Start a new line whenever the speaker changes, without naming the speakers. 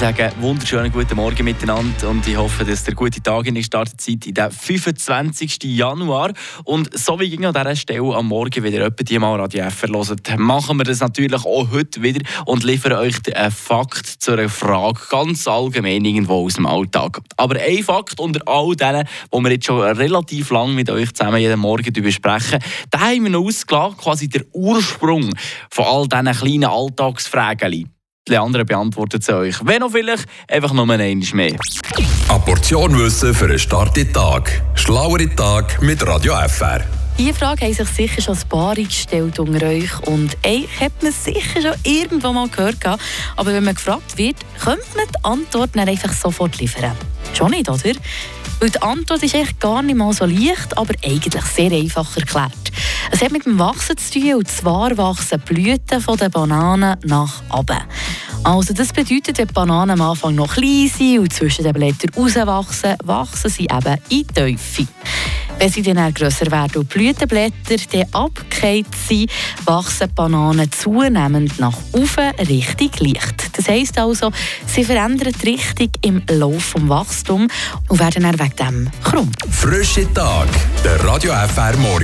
sage wunderschönen guten Morgen miteinander und ich hoffe, dass der gute Tag in der Startzeit in den 25. Januar. Und so wie ging an dieser Stelle am Morgen wieder jemand die mal Radio F hört, machen wir das natürlich auch heute wieder und liefern euch einen Fakt zu einer Frage, ganz allgemein irgendwo aus dem Alltag. Aber ein Fakt unter all denen, die wir jetzt schon relativ lang mit euch zusammen jeden Morgen besprechen, da haben wir noch ausgelassen, quasi der Ursprung von all diesen kleinen Alltagsfragen. Leandra beantwortet sie euch. Wenn auch vielleicht, einfach nur einmal mehr.
Eine Portion Wissen für einen starken Tag. Schlauere Tag mit Radio FR.
Diese Frage haben sich sicher schon ein paar gestellt unter euch und eigentlich hat man sicher schon irgendwo mal gehört. Aber wenn man gefragt wird, könnte man die Antwort nicht einfach sofort liefern. Schon nicht, oder? Weil die Antwort ist eigentlich gar nicht mal so leicht, aber eigentlich sehr einfach erklärt. Es hat mit dem Wachsen zu tun, und zwar wachsen die Blüten der Bananen nach oben. Also das bedeutet, wenn die Bananen am Anfang noch klein sind und zwischen den Blättern rauswachsen, wachsen sie eben in Teufel. Wenn sie dann grösser werden und die Blütenblätter dann abgekehrt sind, wachsen die Bananen zunehmend nach oben Richtung Licht. Das heisst also, sie verändern die Richtung im Laufe des Wachstums und werden dann wegen dem krumm.
Frische Tag, der Radio FR Morgen.